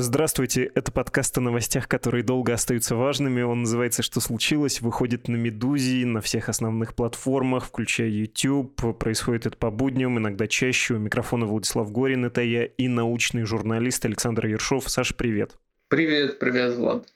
Здравствуйте, это подкаст о новостях, которые долго остаются важными. Он называется «Что случилось?», выходит на «Медузе», на всех основных платформах, включая YouTube. Происходит это по будням, иногда чаще. У микрофона Владислав Горин, это я, и научный журналист Александр Ершов. Саш, привет. Привет, привет, Влад.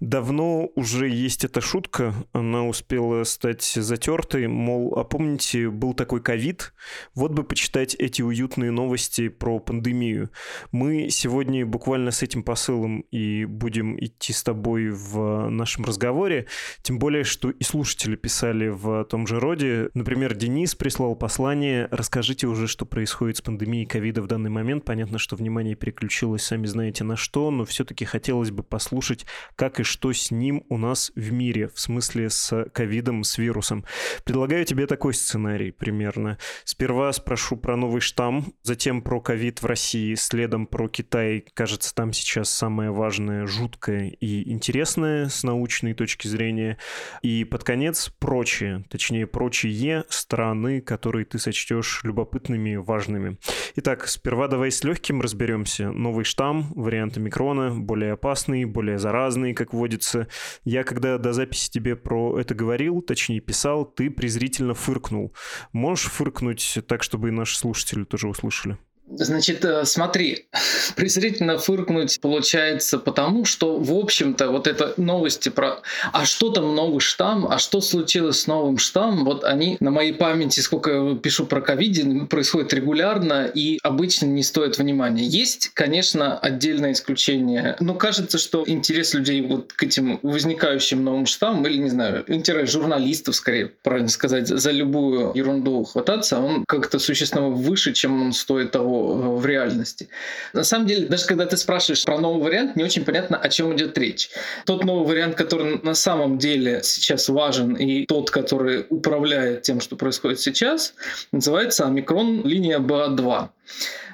Давно уже есть эта шутка, она успела стать затертой, мол, а помните, был такой ковид? Вот бы почитать эти уютные новости про пандемию. Мы сегодня буквально с этим посылом и будем идти с тобой в нашем разговоре, тем более, что и слушатели писали в том же роде. Например, Денис прислал послание, расскажите уже, что происходит с пандемией ковида в данный момент. Понятно, что внимание переключилось, сами знаете на что, но все-таки хотелось бы послушать, как и что с ним у нас в мире, в смысле с ковидом, с вирусом. Предлагаю тебе такой сценарий примерно. Сперва спрошу про новый штамм, затем про ковид в России, следом про Китай. Кажется, там сейчас самое важное, жуткое и интересное с научной точки зрения. И под конец прочие, точнее прочие страны, которые ты сочтешь любопытными, важными. Итак, сперва давай с легким разберемся. Новый штамм, варианты микрона, более опасный, более заразный, как водится. Я когда до записи тебе про это говорил, точнее писал, ты презрительно фыркнул. Можешь фыркнуть так, чтобы и наши слушатели тоже услышали? Значит, э, смотри, презрительно фыркнуть получается потому, что, в общем-то, вот это новости про «а что там новый штамм?», «а что случилось с новым штаммом?», вот они на моей памяти, сколько я пишу про ковиде, происходит регулярно и обычно не стоит внимания. Есть, конечно, отдельное исключение, но кажется, что интерес людей вот к этим возникающим новым штаммам, или, не знаю, интерес журналистов, скорее, правильно сказать, за любую ерунду хвататься, он как-то существенно выше, чем он стоит того, в реальности. На самом деле, даже когда ты спрашиваешь про новый вариант, не очень понятно, о чем идет речь. Тот новый вариант, который на самом деле сейчас важен, и тот, который управляет тем, что происходит сейчас, называется омикрон линия БА2.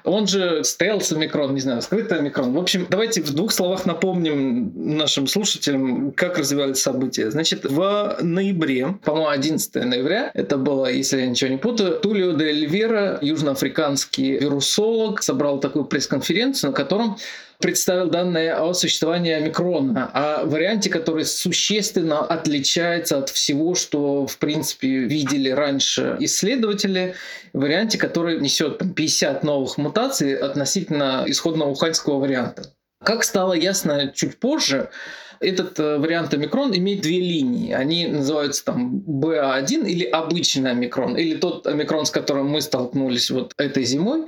Он же стелс омикрон, не знаю, скрытый омикрон. В общем, давайте в двух словах напомним нашим слушателям, как развивались события. Значит, в ноябре, по-моему, 11 ноября, это было, если я ничего не путаю, Тулио де Эльвера, южноафриканский вирусолог, собрал такую пресс-конференцию, на котором представил данные о существовании омикрона, о варианте, который существенно отличается от всего, что, в принципе, видели раньше исследователи, варианте, который несет 50 новых мутаций относительно исходного уханьского варианта. Как стало ясно чуть позже, этот э, вариант омикрон имеет две линии. Они называются там BA1 или обычный омикрон, или тот омикрон, с которым мы столкнулись вот этой зимой.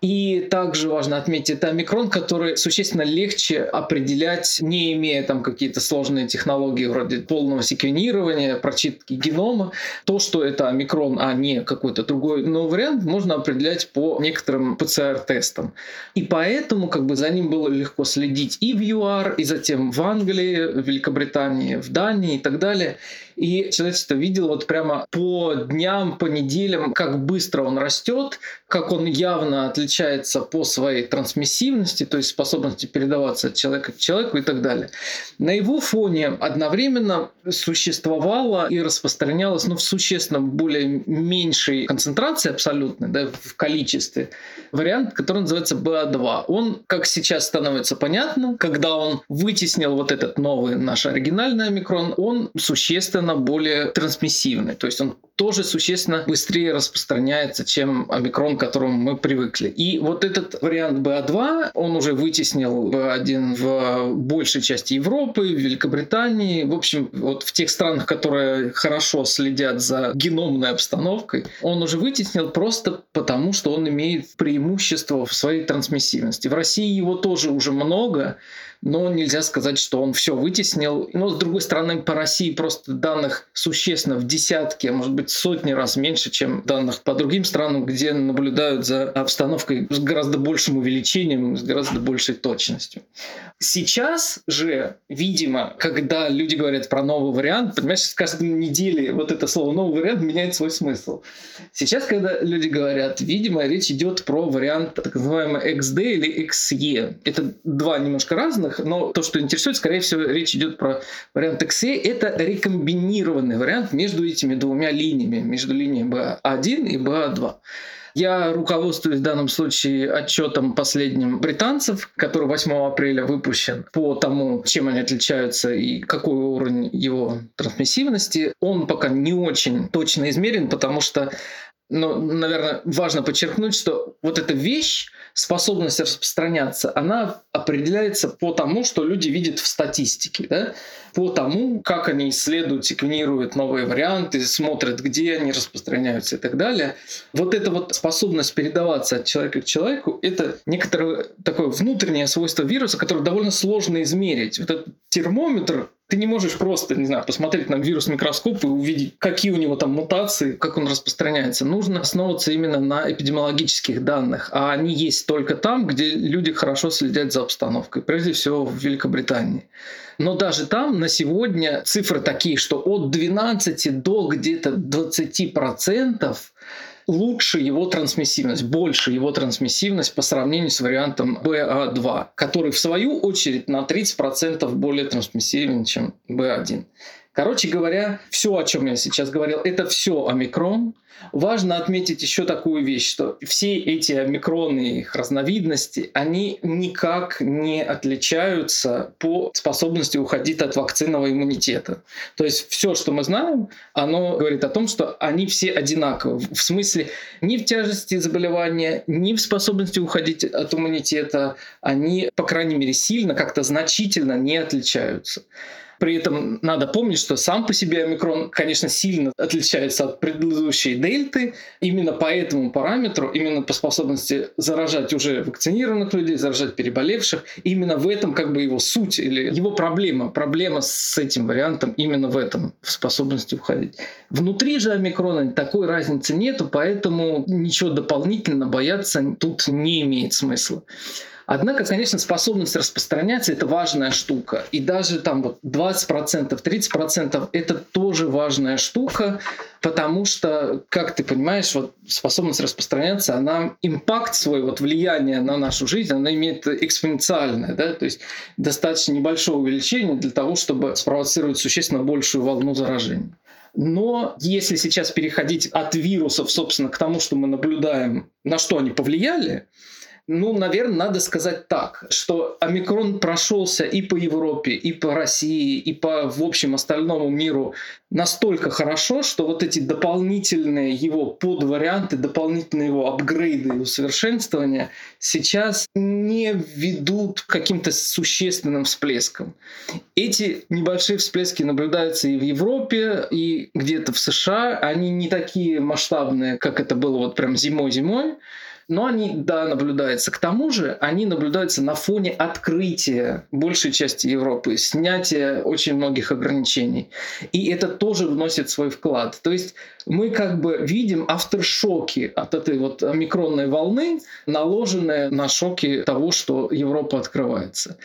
И также важно отметить, это омикрон, который существенно легче определять, не имея там какие-то сложные технологии вроде полного секвенирования, прочитки генома. То, что это омикрон, а не какой-то другой новый вариант, можно определять по некоторым ПЦР-тестам. И поэтому как бы за ним было легко следить и в ЮАР, и затем в Англии, в Великобритании, в Дании и так далее. И человечество видело вот прямо по дням, по неделям, как быстро он растет, как он явно отличается по своей трансмиссивности, то есть способности передаваться от человека к человеку и так далее. На его фоне одновременно существовало и распространялось ну, в существенно более меньшей концентрации абсолютной, да, в количестве, вариант, который называется BA2. Он, как сейчас становится понятно, когда он вытеснил вот этот новый наш оригинальный омикрон, он существенно существенно более трансмиссивный. То есть он тоже существенно быстрее распространяется, чем омикрон, к которому мы привыкли. И вот этот вариант BA2, он уже вытеснил B1 в большей части Европы, в Великобритании, в общем, вот в тех странах, которые хорошо следят за геномной обстановкой, он уже вытеснил просто потому, что он имеет преимущество в своей трансмиссивности. В России его тоже уже много, но нельзя сказать, что он все вытеснил. Но, с другой стороны, по России просто данных существенно в десятки, а может быть сотни раз меньше, чем данных по другим странам, где наблюдают за обстановкой с гораздо большим увеличением, с гораздо большей точностью. Сейчас же, видимо, когда люди говорят про новый вариант, понимаешь, с каждой недели вот это слово «новый вариант» меняет свой смысл. Сейчас, когда люди говорят, видимо, речь идет про вариант так называемый XD или XE. Это два немножко разных, но то, что интересует, скорее всего, речь идет про вариант XE. Это рекомбинированный вариант между этими двумя линиями, между линией BA1 и BA2. Я руководствуюсь в данном случае отчетом последним британцев, который 8 апреля выпущен по тому, чем они отличаются и какой уровень его трансмиссивности. Он пока не очень точно измерен, потому что но, наверное, важно подчеркнуть, что вот эта вещь, способность распространяться, она определяется по тому, что люди видят в статистике, да? по тому, как они исследуют, секвенируют новые варианты, смотрят, где они распространяются и так далее. Вот эта вот способность передаваться от человека к человеку — это некоторое такое внутреннее свойство вируса, которое довольно сложно измерить. Вот этот термометр ты не можешь просто, не знаю, посмотреть на вирус микроскоп и увидеть, какие у него там мутации, как он распространяется. Нужно основываться именно на эпидемиологических данных, а они есть только там, где люди хорошо следят за обстановкой, прежде всего в Великобритании. Но даже там на сегодня цифры такие, что от 12 до где-то 20 процентов лучше его трансмиссивность, больше его трансмиссивность по сравнению с вариантом BA2, который в свою очередь на 30% более трансмиссивен, чем B1. Короче говоря, все, о чем я сейчас говорил, это все омикрон. Важно отметить еще такую вещь, что все эти омикроны их разновидности, они никак не отличаются по способности уходить от вакцинного иммунитета. То есть все, что мы знаем, оно говорит о том, что они все одинаковы. В смысле ни в тяжести заболевания, ни в способности уходить от иммунитета, они, по крайней мере, сильно, как-то значительно не отличаются. При этом надо помнить, что сам по себе омикрон, конечно, сильно отличается от предыдущей дельты. Именно по этому параметру, именно по способности заражать уже вакцинированных людей, заражать переболевших, именно в этом как бы его суть или его проблема. Проблема с этим вариантом именно в этом, в способности уходить. Внутри же омикрона такой разницы нету, поэтому ничего дополнительно бояться тут не имеет смысла. Однако, конечно, способность распространяться – это важная штука. И даже там вот 20%, 30% – это тоже важная штука, потому что, как ты понимаешь, вот способность распространяться, она импакт свой, вот влияние на нашу жизнь, она имеет экспоненциальное, да, то есть достаточно небольшое увеличение для того, чтобы спровоцировать существенно большую волну заражения. Но если сейчас переходить от вирусов, собственно, к тому, что мы наблюдаем, на что они повлияли, ну, наверное, надо сказать так, что омикрон прошелся и по Европе, и по России, и по, в общем, остальному миру настолько хорошо, что вот эти дополнительные его подварианты, дополнительные его апгрейды и усовершенствования сейчас не ведут к каким-то существенным всплескам. Эти небольшие всплески наблюдаются и в Европе, и где-то в США. Они не такие масштабные, как это было вот прям зимой-зимой, но они, да, наблюдаются. К тому же они наблюдаются на фоне открытия большей части Европы, снятия очень многих ограничений. И это тоже вносит свой вклад. То есть мы как бы видим авторшоки от этой вот микронной волны, наложенные на шоки того, что Европа открывается.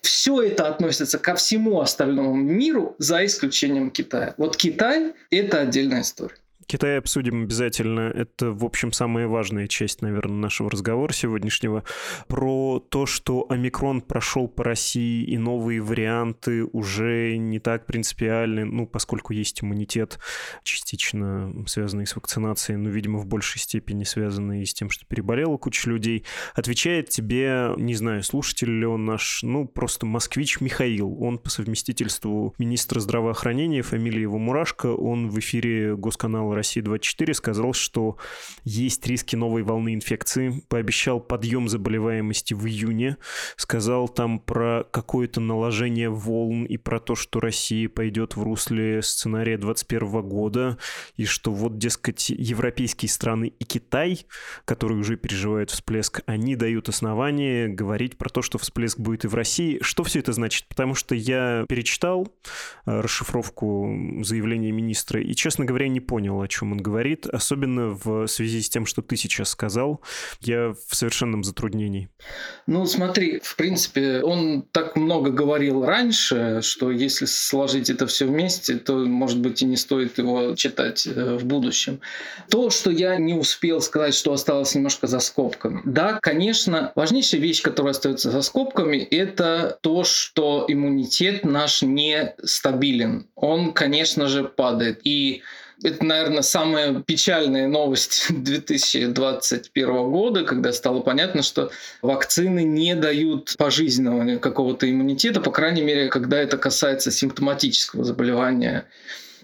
Все это относится ко всему остальному миру, за исключением Китая. Вот Китай — это отдельная история. Китай обсудим обязательно. Это, в общем, самая важная часть, наверное, нашего разговора сегодняшнего. Про то, что омикрон прошел по России и новые варианты уже не так принципиальны, ну, поскольку есть иммунитет, частично связанный с вакцинацией, но, видимо, в большей степени связанный с тем, что переболела куча людей. Отвечает тебе, не знаю, слушатель ли он наш, ну, просто москвич Михаил. Он по совместительству министра здравоохранения, фамилия его Мурашко, он в эфире госканала России-24 сказал, что есть риски новой волны инфекции, пообещал подъем заболеваемости в июне, сказал там про какое-то наложение волн и про то, что Россия пойдет в русле сценария 2021 года, и что вот, дескать, европейские страны и Китай, которые уже переживают всплеск, они дают основания говорить про то, что всплеск будет и в России. Что все это значит? Потому что я перечитал э, расшифровку заявления министра и, честно говоря, не понял, чем он говорит, особенно в связи с тем, что ты сейчас сказал. Я в совершенном затруднении. Ну, смотри, в принципе, он так много говорил раньше, что если сложить это все вместе, то, может быть, и не стоит его читать э, в будущем. То, что я не успел сказать, что осталось немножко за скобками. Да, конечно, важнейшая вещь, которая остается за скобками, это то, что иммунитет наш не стабилен. Он, конечно же, падает. И это, наверное, самая печальная новость 2021 года, когда стало понятно, что вакцины не дают пожизненного какого-то иммунитета, по крайней мере, когда это касается симптоматического заболевания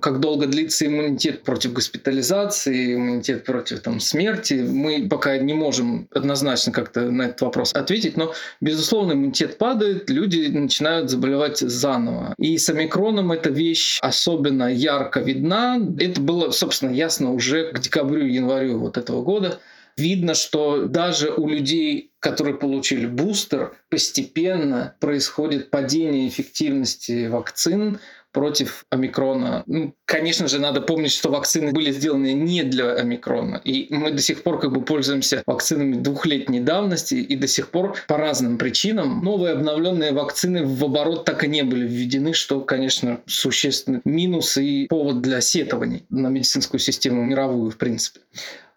как долго длится иммунитет против госпитализации, иммунитет против там, смерти, мы пока не можем однозначно как-то на этот вопрос ответить, но, безусловно, иммунитет падает, люди начинают заболевать заново. И с омикроном эта вещь особенно ярко видна. Это было, собственно, ясно уже к декабрю-январю вот этого года видно, что даже у людей, которые получили бустер, постепенно происходит падение эффективности вакцин, против омикрона. Ну, конечно же, надо помнить, что вакцины были сделаны не для омикрона. И мы до сих пор как бы пользуемся вакцинами двухлетней давности, и до сих пор по разным причинам новые обновленные вакцины в оборот так и не были введены, что, конечно, существенный минус и повод для сетований на медицинскую систему мировую, в принципе.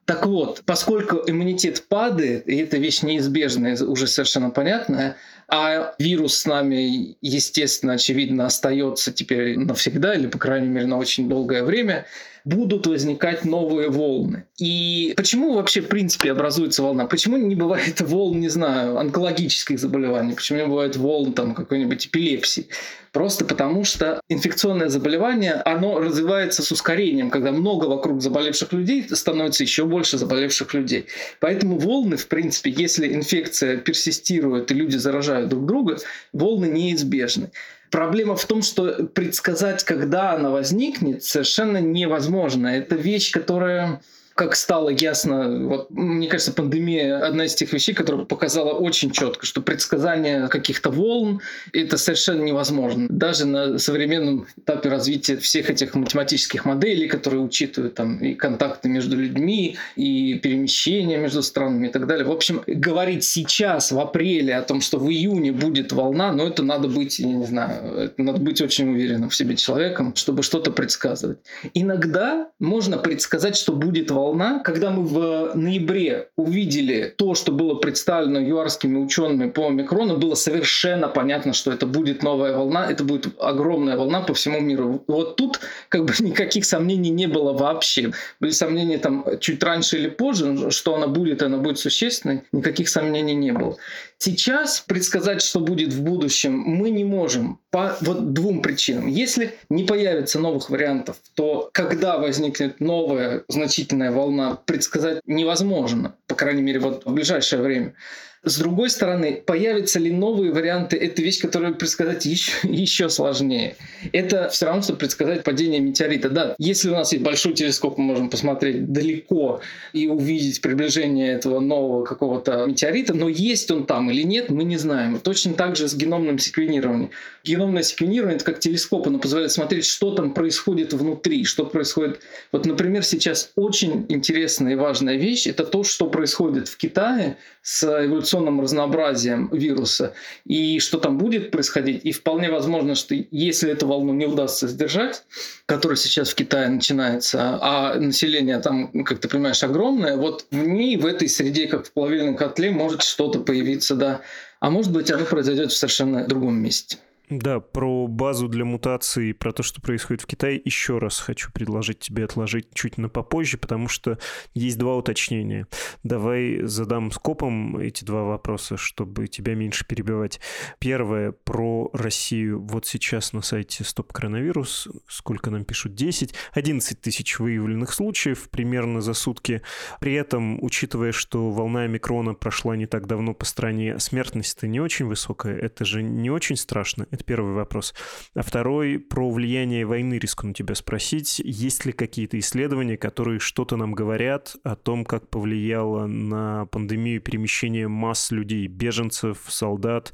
Так вот, поскольку иммунитет падает, и эта вещь неизбежная, уже совершенно понятная, а вирус с нами, естественно, очевидно, остается теперь навсегда, или, по крайней мере, на очень долгое время, будут возникать новые волны. И почему вообще, в принципе, образуется волна? Почему не бывает волн, не знаю, онкологических заболеваний? Почему не бывает волн там какой-нибудь эпилепсии? Просто потому, что инфекционное заболевание, оно развивается с ускорением. Когда много вокруг заболевших людей, становится еще больше заболевших людей. Поэтому волны, в принципе, если инфекция персистирует и люди заражают друг друга, волны неизбежны. Проблема в том, что предсказать, когда она возникнет, совершенно невозможно. Это вещь, которая как стало ясно, вот, мне кажется, пандемия одна из тех вещей, которая показала очень четко, что предсказание каких-то волн это совершенно невозможно. Даже на современном этапе развития всех этих математических моделей, которые учитывают там и контакты между людьми, и перемещения между странами и так далее. В общем, говорить сейчас, в апреле, о том, что в июне будет волна, ну это надо быть, я не знаю, надо быть очень уверенным в себе человеком, чтобы что-то предсказывать. Иногда можно предсказать, что будет волна волна, когда мы в ноябре увидели то, что было представлено юарскими учеными по омикрону, было совершенно понятно, что это будет новая волна, это будет огромная волна по всему миру. Вот тут как бы никаких сомнений не было вообще. Были сомнения там чуть раньше или позже, что она будет, она будет существенной, никаких сомнений не было. Сейчас предсказать, что будет в будущем, мы не можем по вот двум причинам. Если не появится новых вариантов, то когда возникнет новая значительная волна, предсказать невозможно, по крайней мере, вот в ближайшее время. С другой стороны, появятся ли новые варианты, это вещь, которую предсказать еще, еще сложнее. Это все равно, что предсказать падение метеорита. Да, если у нас есть большой телескоп, мы можем посмотреть далеко и увидеть приближение этого нового какого-то метеорита, но есть он там или нет, мы не знаем. Точно так же с геномным секвенированием. Геномное секвенирование — это как телескоп, оно позволяет смотреть, что там происходит внутри, что происходит. Вот, например, сейчас очень интересная и важная вещь — это то, что происходит в Китае с эволюционным мутационным разнообразием вируса и что там будет происходить. И вполне возможно, что если эту волну не удастся сдержать, которая сейчас в Китае начинается, а население там, как ты понимаешь, огромное, вот в ней, в этой среде, как в плавильном котле, может что-то появиться, да. А может быть, оно произойдет в совершенно другом месте. Да, про базу для мутаций, про то, что происходит в Китае, еще раз хочу предложить тебе отложить чуть на попозже, потому что есть два уточнения. Давай задам скопом эти два вопроса, чтобы тебя меньше перебивать. Первое про Россию. Вот сейчас на сайте Стоп Коронавирус, сколько нам пишут, 10, 11 тысяч выявленных случаев примерно за сутки. При этом, учитывая, что волна микрона прошла не так давно по стране, смертность-то не очень высокая, это же не очень страшно Это первый вопрос. А второй про влияние войны рискну тебя спросить. Есть ли какие-то исследования, которые что-то нам говорят о том, как повлияло на пандемию перемещение масс людей, беженцев, солдат,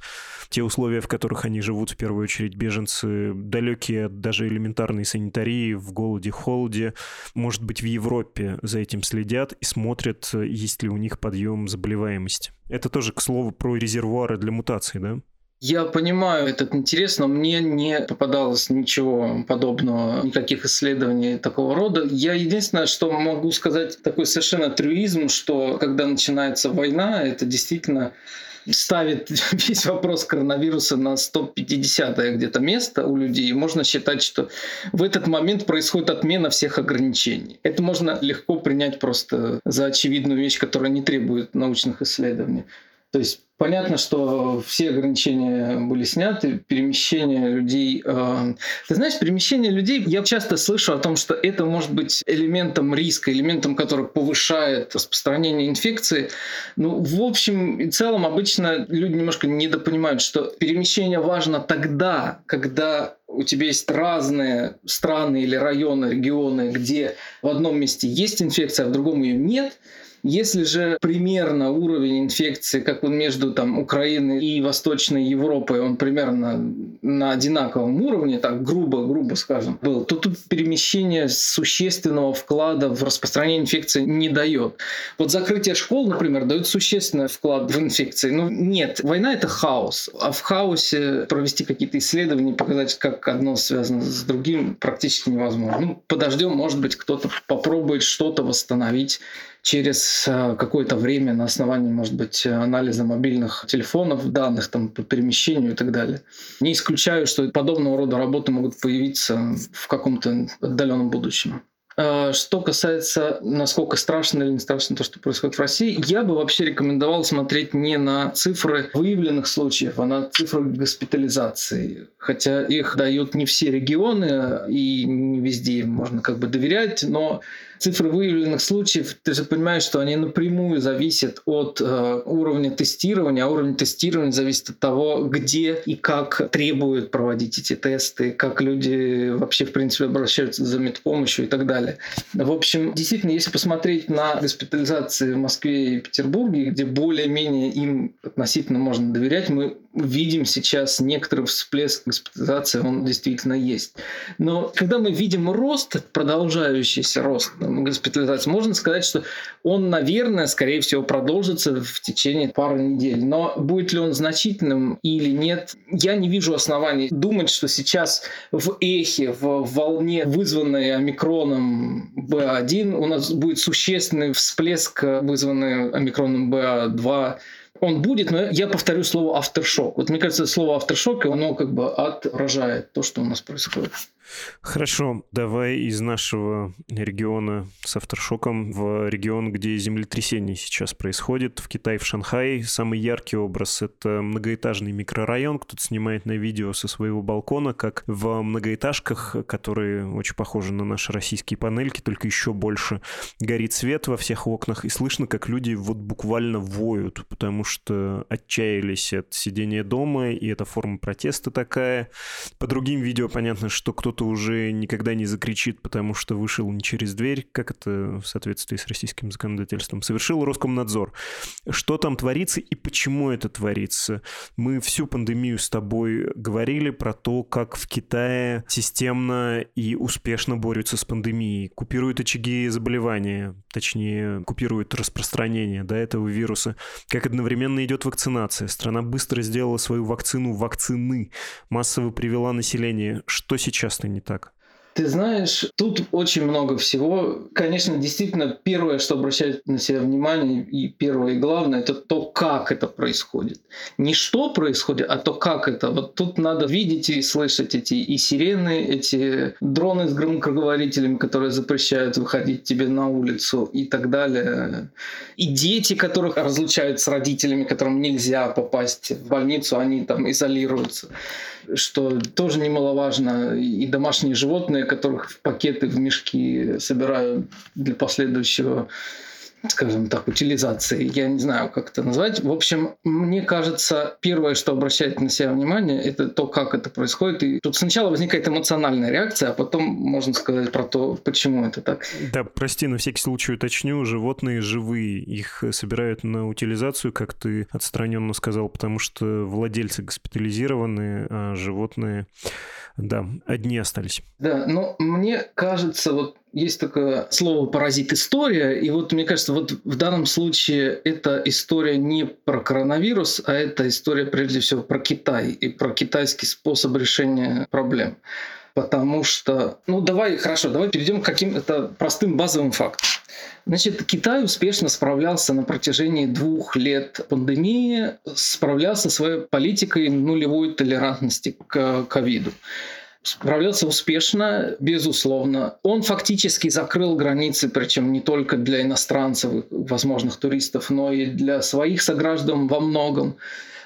те условия, в которых они живут, в первую очередь беженцы, далекие от даже элементарной санитарии, в голоде, холоде, может быть, в Европе за этим следят и смотрят, есть ли у них подъем заболеваемости. Это тоже, к слову, про резервуары для мутаций, да? Я понимаю этот интерес, но мне не попадалось ничего подобного, никаких исследований такого рода. Я единственное, что могу сказать, такой совершенно трюизм, что когда начинается война, это действительно ставит весь вопрос коронавируса на 150 где-то место у людей, можно считать, что в этот момент происходит отмена всех ограничений. Это можно легко принять просто за очевидную вещь, которая не требует научных исследований. То есть Понятно, что все ограничения были сняты, перемещение людей. Э, ты знаешь, перемещение людей, я часто слышу о том, что это может быть элементом риска, элементом, который повышает распространение инфекции. Ну, в общем и целом, обычно люди немножко недопонимают, что перемещение важно тогда, когда у тебя есть разные страны или районы, регионы, где в одном месте есть инфекция, а в другом ее нет – если же примерно уровень инфекции, как он между там, Украиной и Восточной Европой, он примерно на одинаковом уровне, так грубо, грубо скажем, был, то тут перемещение существенного вклада в распространение инфекции не дает. Вот закрытие школ, например, дает существенный вклад в инфекции. Ну нет, война это хаос, а в хаосе провести какие-то исследования, показать, как одно связано с другим, практически невозможно. Ну, подождем, может быть, кто-то попробует что-то восстановить через э, какое-то время на основании, может быть, анализа мобильных телефонов, данных там, по перемещению и так далее. Не исключаю, что подобного рода работы могут появиться в каком-то отдаленном будущем. Э, что касается, насколько страшно или не страшно то, что происходит в России, я бы вообще рекомендовал смотреть не на цифры выявленных случаев, а на цифры госпитализации. Хотя их дают не все регионы и не везде можно как бы доверять, но цифры выявленных случаев, ты же понимаешь, что они напрямую зависят от э, уровня тестирования, а уровень тестирования зависит от того, где и как требуют проводить эти тесты, как люди вообще, в принципе, обращаются за медпомощью и так далее. В общем, действительно, если посмотреть на госпитализации в Москве и Петербурге, где более-менее им относительно можно доверять, мы видим сейчас некоторый всплеск госпитализации, он действительно есть. Но когда мы видим рост, продолжающийся рост госпитализации, можно сказать, что он, наверное, скорее всего, продолжится в течение пары недель. Но будет ли он значительным или нет, я не вижу оснований думать, что сейчас в эхе, в волне, вызванной омикроном B1, у нас будет существенный всплеск, вызванный омикроном B2 он будет, но я повторю слово «авторшок». Вот мне кажется, слово «авторшок», оно как бы отражает то, что у нас происходит. Хорошо, давай из нашего региона с авторшоком в регион, где землетрясение сейчас происходит. В Китае, в Шанхае самый яркий образ — это многоэтажный микрорайон. Кто-то снимает на видео со своего балкона, как в многоэтажках, которые очень похожи на наши российские панельки, только еще больше горит свет во всех окнах, и слышно, как люди вот буквально воют, потому что отчаялись от сидения дома, и эта форма протеста такая. По другим видео понятно, что кто-то кто-то уже никогда не закричит, потому что вышел не через дверь, как это в соответствии с российским законодательством, совершил Роскомнадзор. Что там творится и почему это творится? Мы всю пандемию с тобой говорили про то, как в Китае системно и успешно борются с пандемией, купируют очаги заболевания, точнее, купируют распространение до этого вируса, как одновременно идет вакцинация. Страна быстро сделала свою вакцину вакцины, массово привела население. Что сейчас не так? Ты знаешь, тут очень много всего. Конечно, действительно, первое, что обращает на себя внимание, и первое и главное, это то, как это происходит. Не что происходит, а то, как это. Вот тут надо видеть и слышать эти и сирены, эти дроны с громкоговорителями, которые запрещают выходить тебе на улицу и так далее. И дети, которых разлучают с родителями, которым нельзя попасть в больницу, они там изолируются что тоже немаловажно, и домашние животные, которых в пакеты, в мешки собирают для последующего скажем так, утилизации. Я не знаю, как это назвать. В общем, мне кажется, первое, что обращает на себя внимание, это то, как это происходит. И тут сначала возникает эмоциональная реакция, а потом можно сказать про то, почему это так. Да, прости, на всякий случай уточню. Животные живые. Их собирают на утилизацию, как ты отстраненно сказал, потому что владельцы госпитализированы, а животные да, одни остались. Да, но мне кажется, вот есть такое слово паразит история, и вот мне кажется, вот в данном случае эта история не про коронавирус, а это история прежде всего про Китай и про китайский способ решения проблем. Потому что, ну давай, хорошо, давай перейдем к каким-то простым базовым фактам. Значит, Китай успешно справлялся на протяжении двух лет пандемии, справлялся своей политикой нулевой толерантности к ковиду справлялся успешно, безусловно. Он фактически закрыл границы, причем не только для иностранцев, возможных туристов, но и для своих сограждан во многом.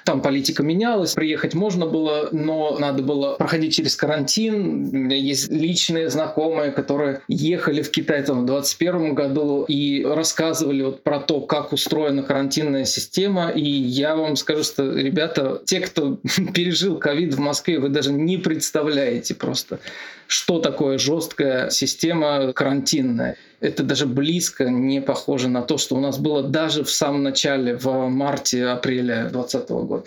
Там политика менялась, приехать можно было, но надо было проходить через карантин. У меня есть личные знакомые, которые ехали в Китай там, в 2021 году и рассказывали вот про то, как устроена карантинная система. И я вам скажу, что, ребята, те, кто пережил ковид в Москве, вы даже не представляете просто, что такое жесткая система карантинная это даже близко не похоже на то, что у нас было даже в самом начале, в марте-апреле 2020 года.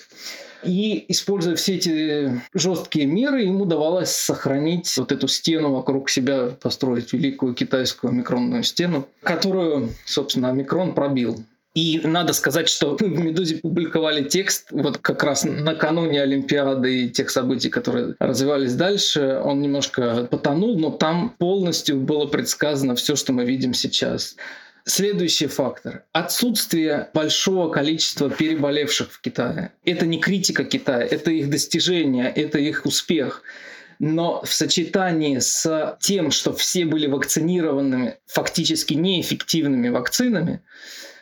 И используя все эти жесткие меры, ему удавалось сохранить вот эту стену вокруг себя, построить великую китайскую микронную стену, которую, собственно, микрон пробил. И надо сказать, что в «Медузе» публиковали текст вот как раз накануне Олимпиады и тех событий, которые развивались дальше. Он немножко потонул, но там полностью было предсказано все, что мы видим сейчас. Следующий фактор. Отсутствие большого количества переболевших в Китае. Это не критика Китая, это их достижение, это их успех. Но в сочетании с тем, что все были вакцинированными фактически неэффективными вакцинами,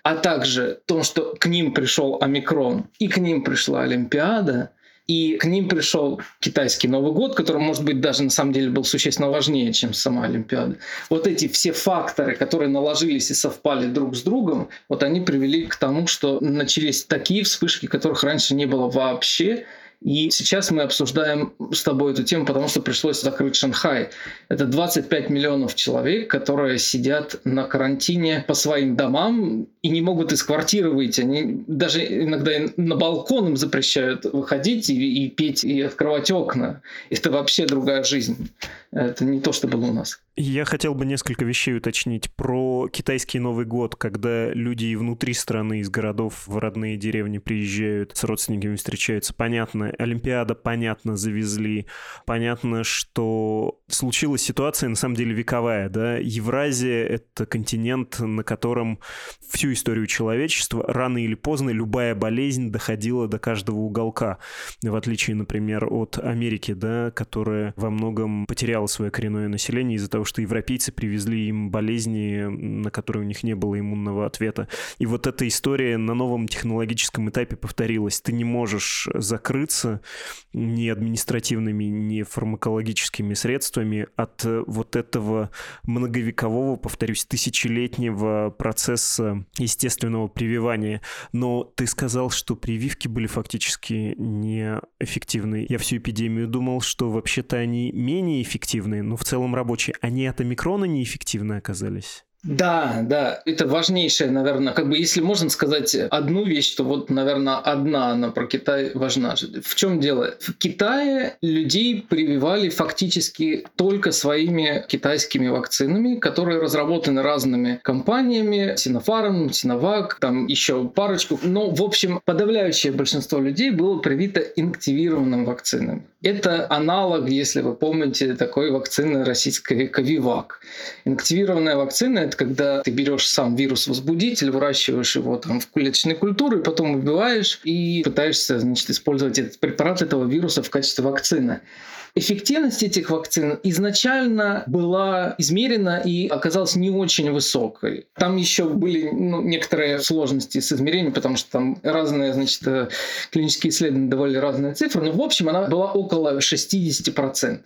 а также том, что к ним пришел омикрон и к ним пришла Олимпиада, и к ним пришел китайский Новый год, который, может быть, даже на самом деле был существенно важнее, чем сама Олимпиада. Вот эти все факторы, которые наложились и совпали друг с другом, вот они привели к тому, что начались такие вспышки, которых раньше не было вообще, и сейчас мы обсуждаем с тобой эту тему, потому что пришлось закрыть Шанхай. Это 25 миллионов человек, которые сидят на карантине по своим домам и не могут из квартиры выйти. Они даже иногда на балкон им запрещают выходить и, и петь, и открывать окна. Это вообще другая жизнь. Это не то, что было у нас. Я хотел бы несколько вещей уточнить про китайский Новый год, когда люди и внутри страны, из городов в родные деревни приезжают, с родственниками встречаются. Понятно, Олимпиада, понятно, завезли. Понятно, что случилась ситуация, на самом деле, вековая. Да? Евразия — это континент, на котором всю историю человечества рано или поздно любая болезнь доходила до каждого уголка. В отличие, например, от Америки, да, которая во многом потеряла свое коренное население из-за того, что европейцы привезли им болезни, на которые у них не было иммунного ответа. И вот эта история на новом технологическом этапе повторилась. Ты не можешь закрыться ни административными, ни фармакологическими средствами от вот этого многовекового, повторюсь, тысячелетнего процесса естественного прививания. Но ты сказал, что прививки были фактически неэффективны. Я всю эпидемию думал, что вообще-то они менее эффективны, но в целом рабочие. Они от омикрона неэффективны оказались? Да, да, это важнейшее, наверное, как бы если можно сказать одну вещь, то вот, наверное, одна она про Китай важна. В чем дело? В Китае людей прививали фактически только своими китайскими вакцинами, которые разработаны разными компаниями, Синофарм, Синовак, там еще парочку. Но, в общем, подавляющее большинство людей было привито инактивированным вакцинами. Это аналог, если вы помните, такой вакцины российской Ковивак. Инактивированная вакцина — это когда ты берешь сам вирус-возбудитель, выращиваешь его там в клеточной культуре, потом убиваешь и пытаешься значит, использовать этот препарат этого вируса в качестве вакцины. Эффективность этих вакцин изначально была измерена и оказалась не очень высокой. Там еще были ну, некоторые сложности с измерением, потому что там разные значит, э, клинические исследования давали разные цифры, но в общем она была около 60%.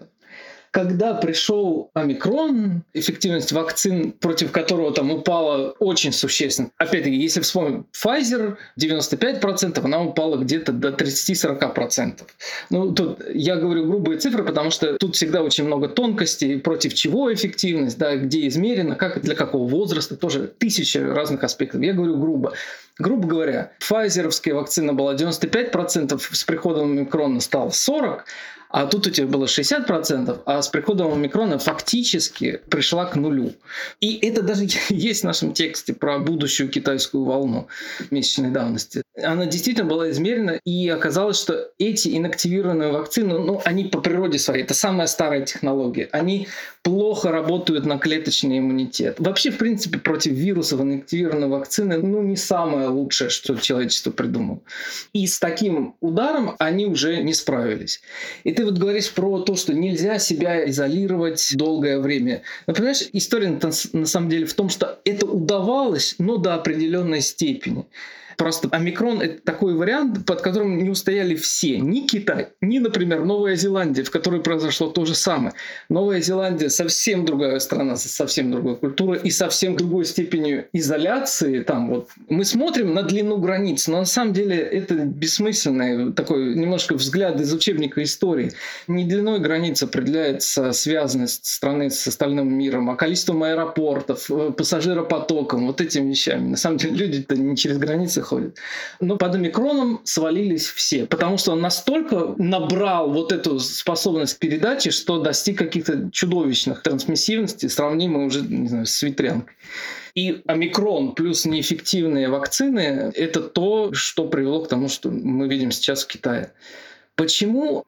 Когда пришел омикрон, эффективность вакцин, против которого там упала очень существенно. Опять-таки, если вспомним, Pfizer 95%, она упала где-то до 30-40%. Ну, тут я говорю грубые цифры, потому что тут всегда очень много тонкостей, против чего эффективность, да, где измерено, как, для какого возраста, тоже тысячи разных аспектов. Я говорю грубо. Грубо говоря, Pfizerовская вакцина была 95%, с приходом омикрона стал 40%, а тут у тебя было 60%, а с приходом омикрона фактически пришла к нулю. И это даже есть в нашем тексте про будущую китайскую волну месячной давности. Она действительно была измерена, и оказалось, что эти инактивированные вакцины, ну, они по природе своей, это самая старая технология, они плохо работают на клеточный иммунитет. Вообще, в принципе, против вирусов инактивированные вакцины, ну, не самое лучшее, что человечество придумало. И с таким ударом они уже не справились. И ты вот говоришь про то, что нельзя себя изолировать долгое время. Но понимаешь, история на самом деле в том, что это удавалось, но до определенной степени. Просто омикрон — это такой вариант, под которым не устояли все. Ни Китай, ни, например, Новая Зеландия, в которой произошло то же самое. Новая Зеландия совсем другая страна, совсем другой культурой и совсем другой степенью изоляции. Там вот мы смотрим на длину границ, но на самом деле это бессмысленный такой немножко взгляд из учебника истории. Не длиной границ определяется связанность страны с остальным миром, а количеством аэропортов, э, пассажиропотоком, вот этими вещами. На самом деле люди-то не через границы ходит. Но под омикроном свалились все, потому что он настолько набрал вот эту способность передачи, что достиг каких-то чудовищных трансмиссивностей, сравнимых уже, не знаю, с ветрянкой. И омикрон плюс неэффективные вакцины – это то, что привело к тому, что мы видим сейчас в Китае. Почему?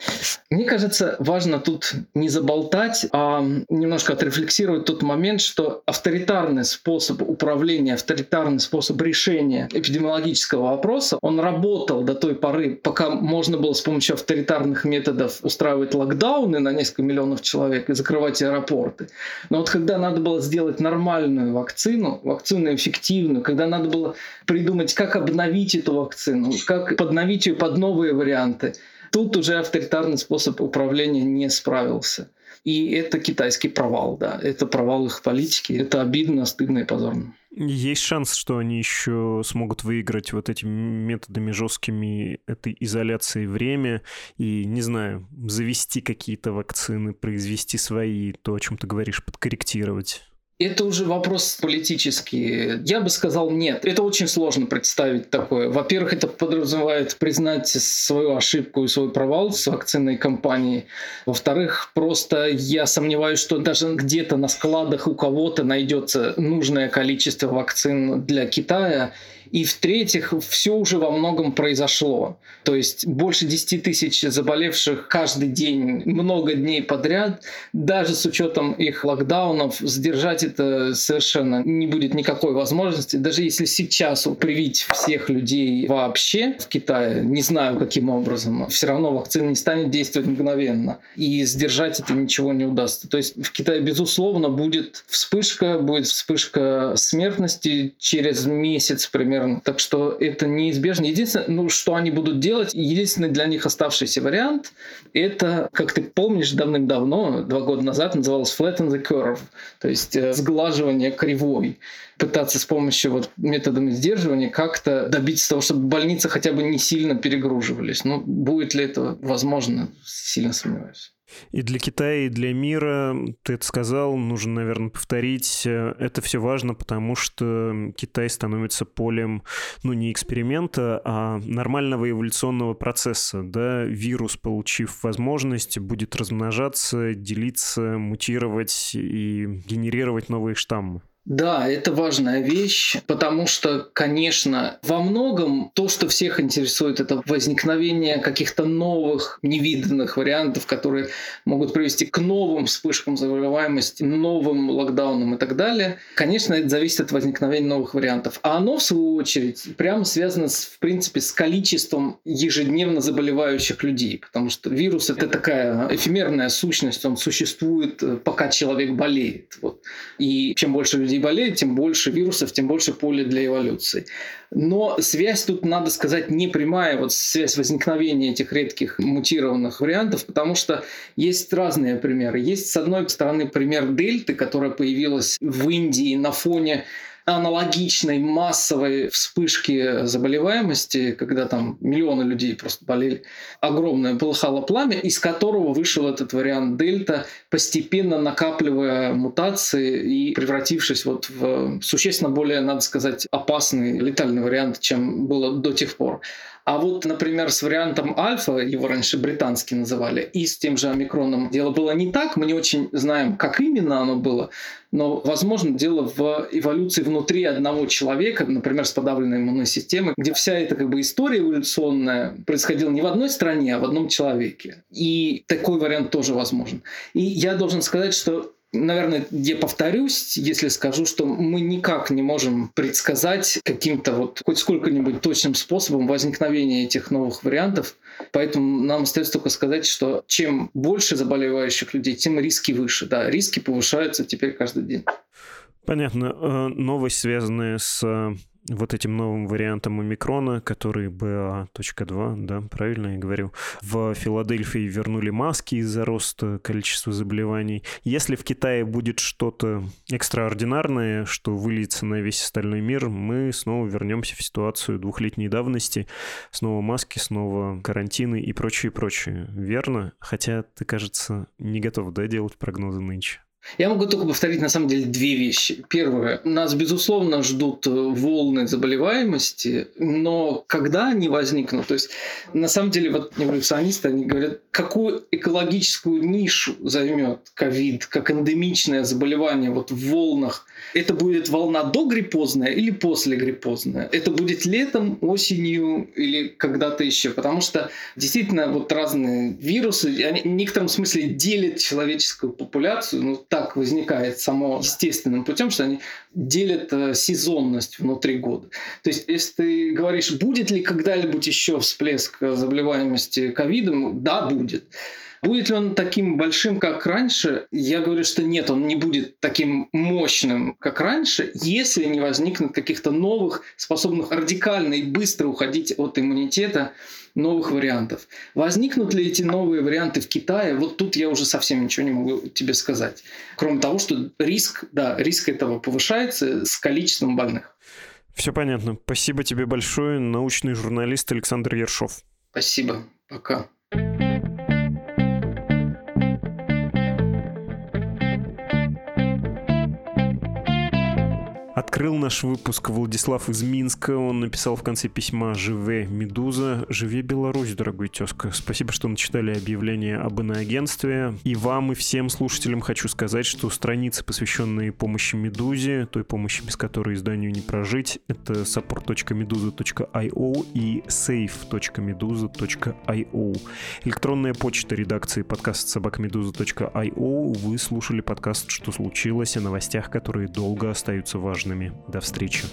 Мне кажется, важно тут не заболтать, а немножко отрефлексировать тот момент, что авторитарный способ управления, авторитарный способ решения эпидемиологического вопроса, он работал до той поры, пока можно было с помощью авторитарных методов устраивать локдауны на несколько миллионов человек и закрывать аэропорты. Но вот когда надо было сделать нормальную вакцину, вакцину эффективную, когда надо было придумать, как обновить эту вакцину, как подновить ее под новые варианты, Тут уже авторитарный способ управления не справился. И это китайский провал, да. Это провал их политики. Это обидно, стыдно и позорно. Есть шанс, что они еще смогут выиграть вот этими методами жесткими этой изоляции время и, не знаю, завести какие-то вакцины, произвести свои, то, о чем ты говоришь, подкорректировать. Это уже вопрос политический. Я бы сказал нет. Это очень сложно представить такое. Во-первых, это подразумевает признать свою ошибку и свой провал с вакцинной кампанией. Во-вторых, просто я сомневаюсь, что даже где-то на складах у кого-то найдется нужное количество вакцин для Китая. И в-третьих, все уже во многом произошло. То есть больше 10 тысяч заболевших каждый день, много дней подряд, даже с учетом их локдаунов, сдержать это совершенно не будет никакой возможности. Даже если сейчас привить всех людей вообще в Китае, не знаю каким образом, все равно вакцина не станет действовать мгновенно. И сдержать это ничего не удастся. То есть в Китае, безусловно, будет вспышка, будет вспышка смертности через месяц примерно примерно. Так что это неизбежно. Единственное, ну, что они будут делать, единственный для них оставшийся вариант, это, как ты помнишь, давным-давно, два года назад, называлось flatten the curve, то есть э, сглаживание кривой пытаться с помощью вот методами сдерживания как-то добиться того, чтобы больницы хотя бы не сильно перегруживались. Ну, будет ли это возможно, сильно сомневаюсь. И для Китая, и для мира, ты это сказал, нужно, наверное, повторить, это все важно, потому что Китай становится полем, ну, не эксперимента, а нормального эволюционного процесса, да, вирус, получив возможность, будет размножаться, делиться, мутировать и генерировать новые штаммы. Да, это важная вещь, потому что, конечно, во многом то, что всех интересует, это возникновение каких-то новых, невиданных вариантов, которые могут привести к новым вспышкам заболеваемости, новым локдаунам и так далее. Конечно, это зависит от возникновения новых вариантов. А оно, в свою очередь, прямо связано, с, в принципе, с количеством ежедневно заболевающих людей, потому что вирус — это такая эфемерная сущность, он существует, э, пока человек болеет. Вот. И чем больше людей людей болеет, тем больше вирусов, тем больше поля для эволюции. Но связь тут, надо сказать, не прямая, вот связь возникновения этих редких мутированных вариантов, потому что есть разные примеры. Есть, с одной стороны, пример дельты, которая появилась в Индии на фоне аналогичной массовой вспышки заболеваемости, когда там миллионы людей просто болели, огромное полыхало пламя, из которого вышел этот вариант дельта, постепенно накапливая мутации и превратившись вот в существенно более, надо сказать, опасный летальный вариант, чем было до тех пор. А вот, например, с вариантом альфа, его раньше британский называли, и с тем же омикроном дело было не так. Мы не очень знаем, как именно оно было, но, возможно, дело в эволюции внутри одного человека, например, с подавленной иммунной системой, где вся эта как бы история эволюционная происходила не в одной стране, а в одном человеке. И такой вариант тоже возможен. И я должен сказать, что Наверное, я повторюсь, если скажу, что мы никак не можем предсказать каким-то вот хоть сколько-нибудь точным способом возникновения этих новых вариантов. Поэтому нам остается только сказать, что чем больше заболевающих людей, тем риски выше. Да, риски повышаются теперь каждый день. Понятно. Э, новость, связанная с э, вот этим новым вариантом омикрона, который BA.2, да, правильно я говорю, в Филадельфии вернули маски из-за роста количества заболеваний. Если в Китае будет что-то экстраординарное, что выльется на весь остальной мир, мы снова вернемся в ситуацию двухлетней давности, снова маски, снова карантины и прочее, прочее. Верно? Хотя ты, кажется, не готов, да, делать прогнозы нынче? Я могу только повторить на самом деле две вещи. Первое. Нас, безусловно, ждут э, волны заболеваемости, но когда они возникнут, то есть на самом деле вот эволюционисты, они говорят, какую экологическую нишу займет ковид, как эндемичное заболевание вот в волнах. Это будет волна догриппозная или после гриппозная? Это будет летом, осенью или когда-то еще? Потому что действительно вот разные вирусы, они в некотором смысле делят человеческую популяцию, ну, так возникает само естественным путем, что они делят э, сезонность внутри года. То есть, если ты говоришь, будет ли когда-нибудь еще всплеск заболеваемости ковидом, да, будет. Будет ли он таким большим, как раньше? Я говорю, что нет, он не будет таким мощным, как раньше, если не возникнет каких-то новых, способных радикально и быстро уходить от иммунитета новых вариантов. Возникнут ли эти новые варианты в Китае? Вот тут я уже совсем ничего не могу тебе сказать. Кроме того, что риск, да, риск этого повышается с количеством больных. Все понятно. Спасибо тебе большое, научный журналист Александр Ершов. Спасибо. Пока. Открыл наш выпуск Владислав из Минска. Он написал в конце письма «Живе, Медуза». «Живе, Беларусь, дорогой тезка». Спасибо, что начитали объявление об иноагентстве. И вам, и всем слушателям хочу сказать, что страницы, посвященные помощи Медузе, той помощи, без которой изданию не прожить, это support.meduza.io и save.meduza.io. Электронная почта редакции подкаст собакамедуза.io. Вы слушали подкаст «Что случилось?» о новостях, которые долго остаются важными. До встречи.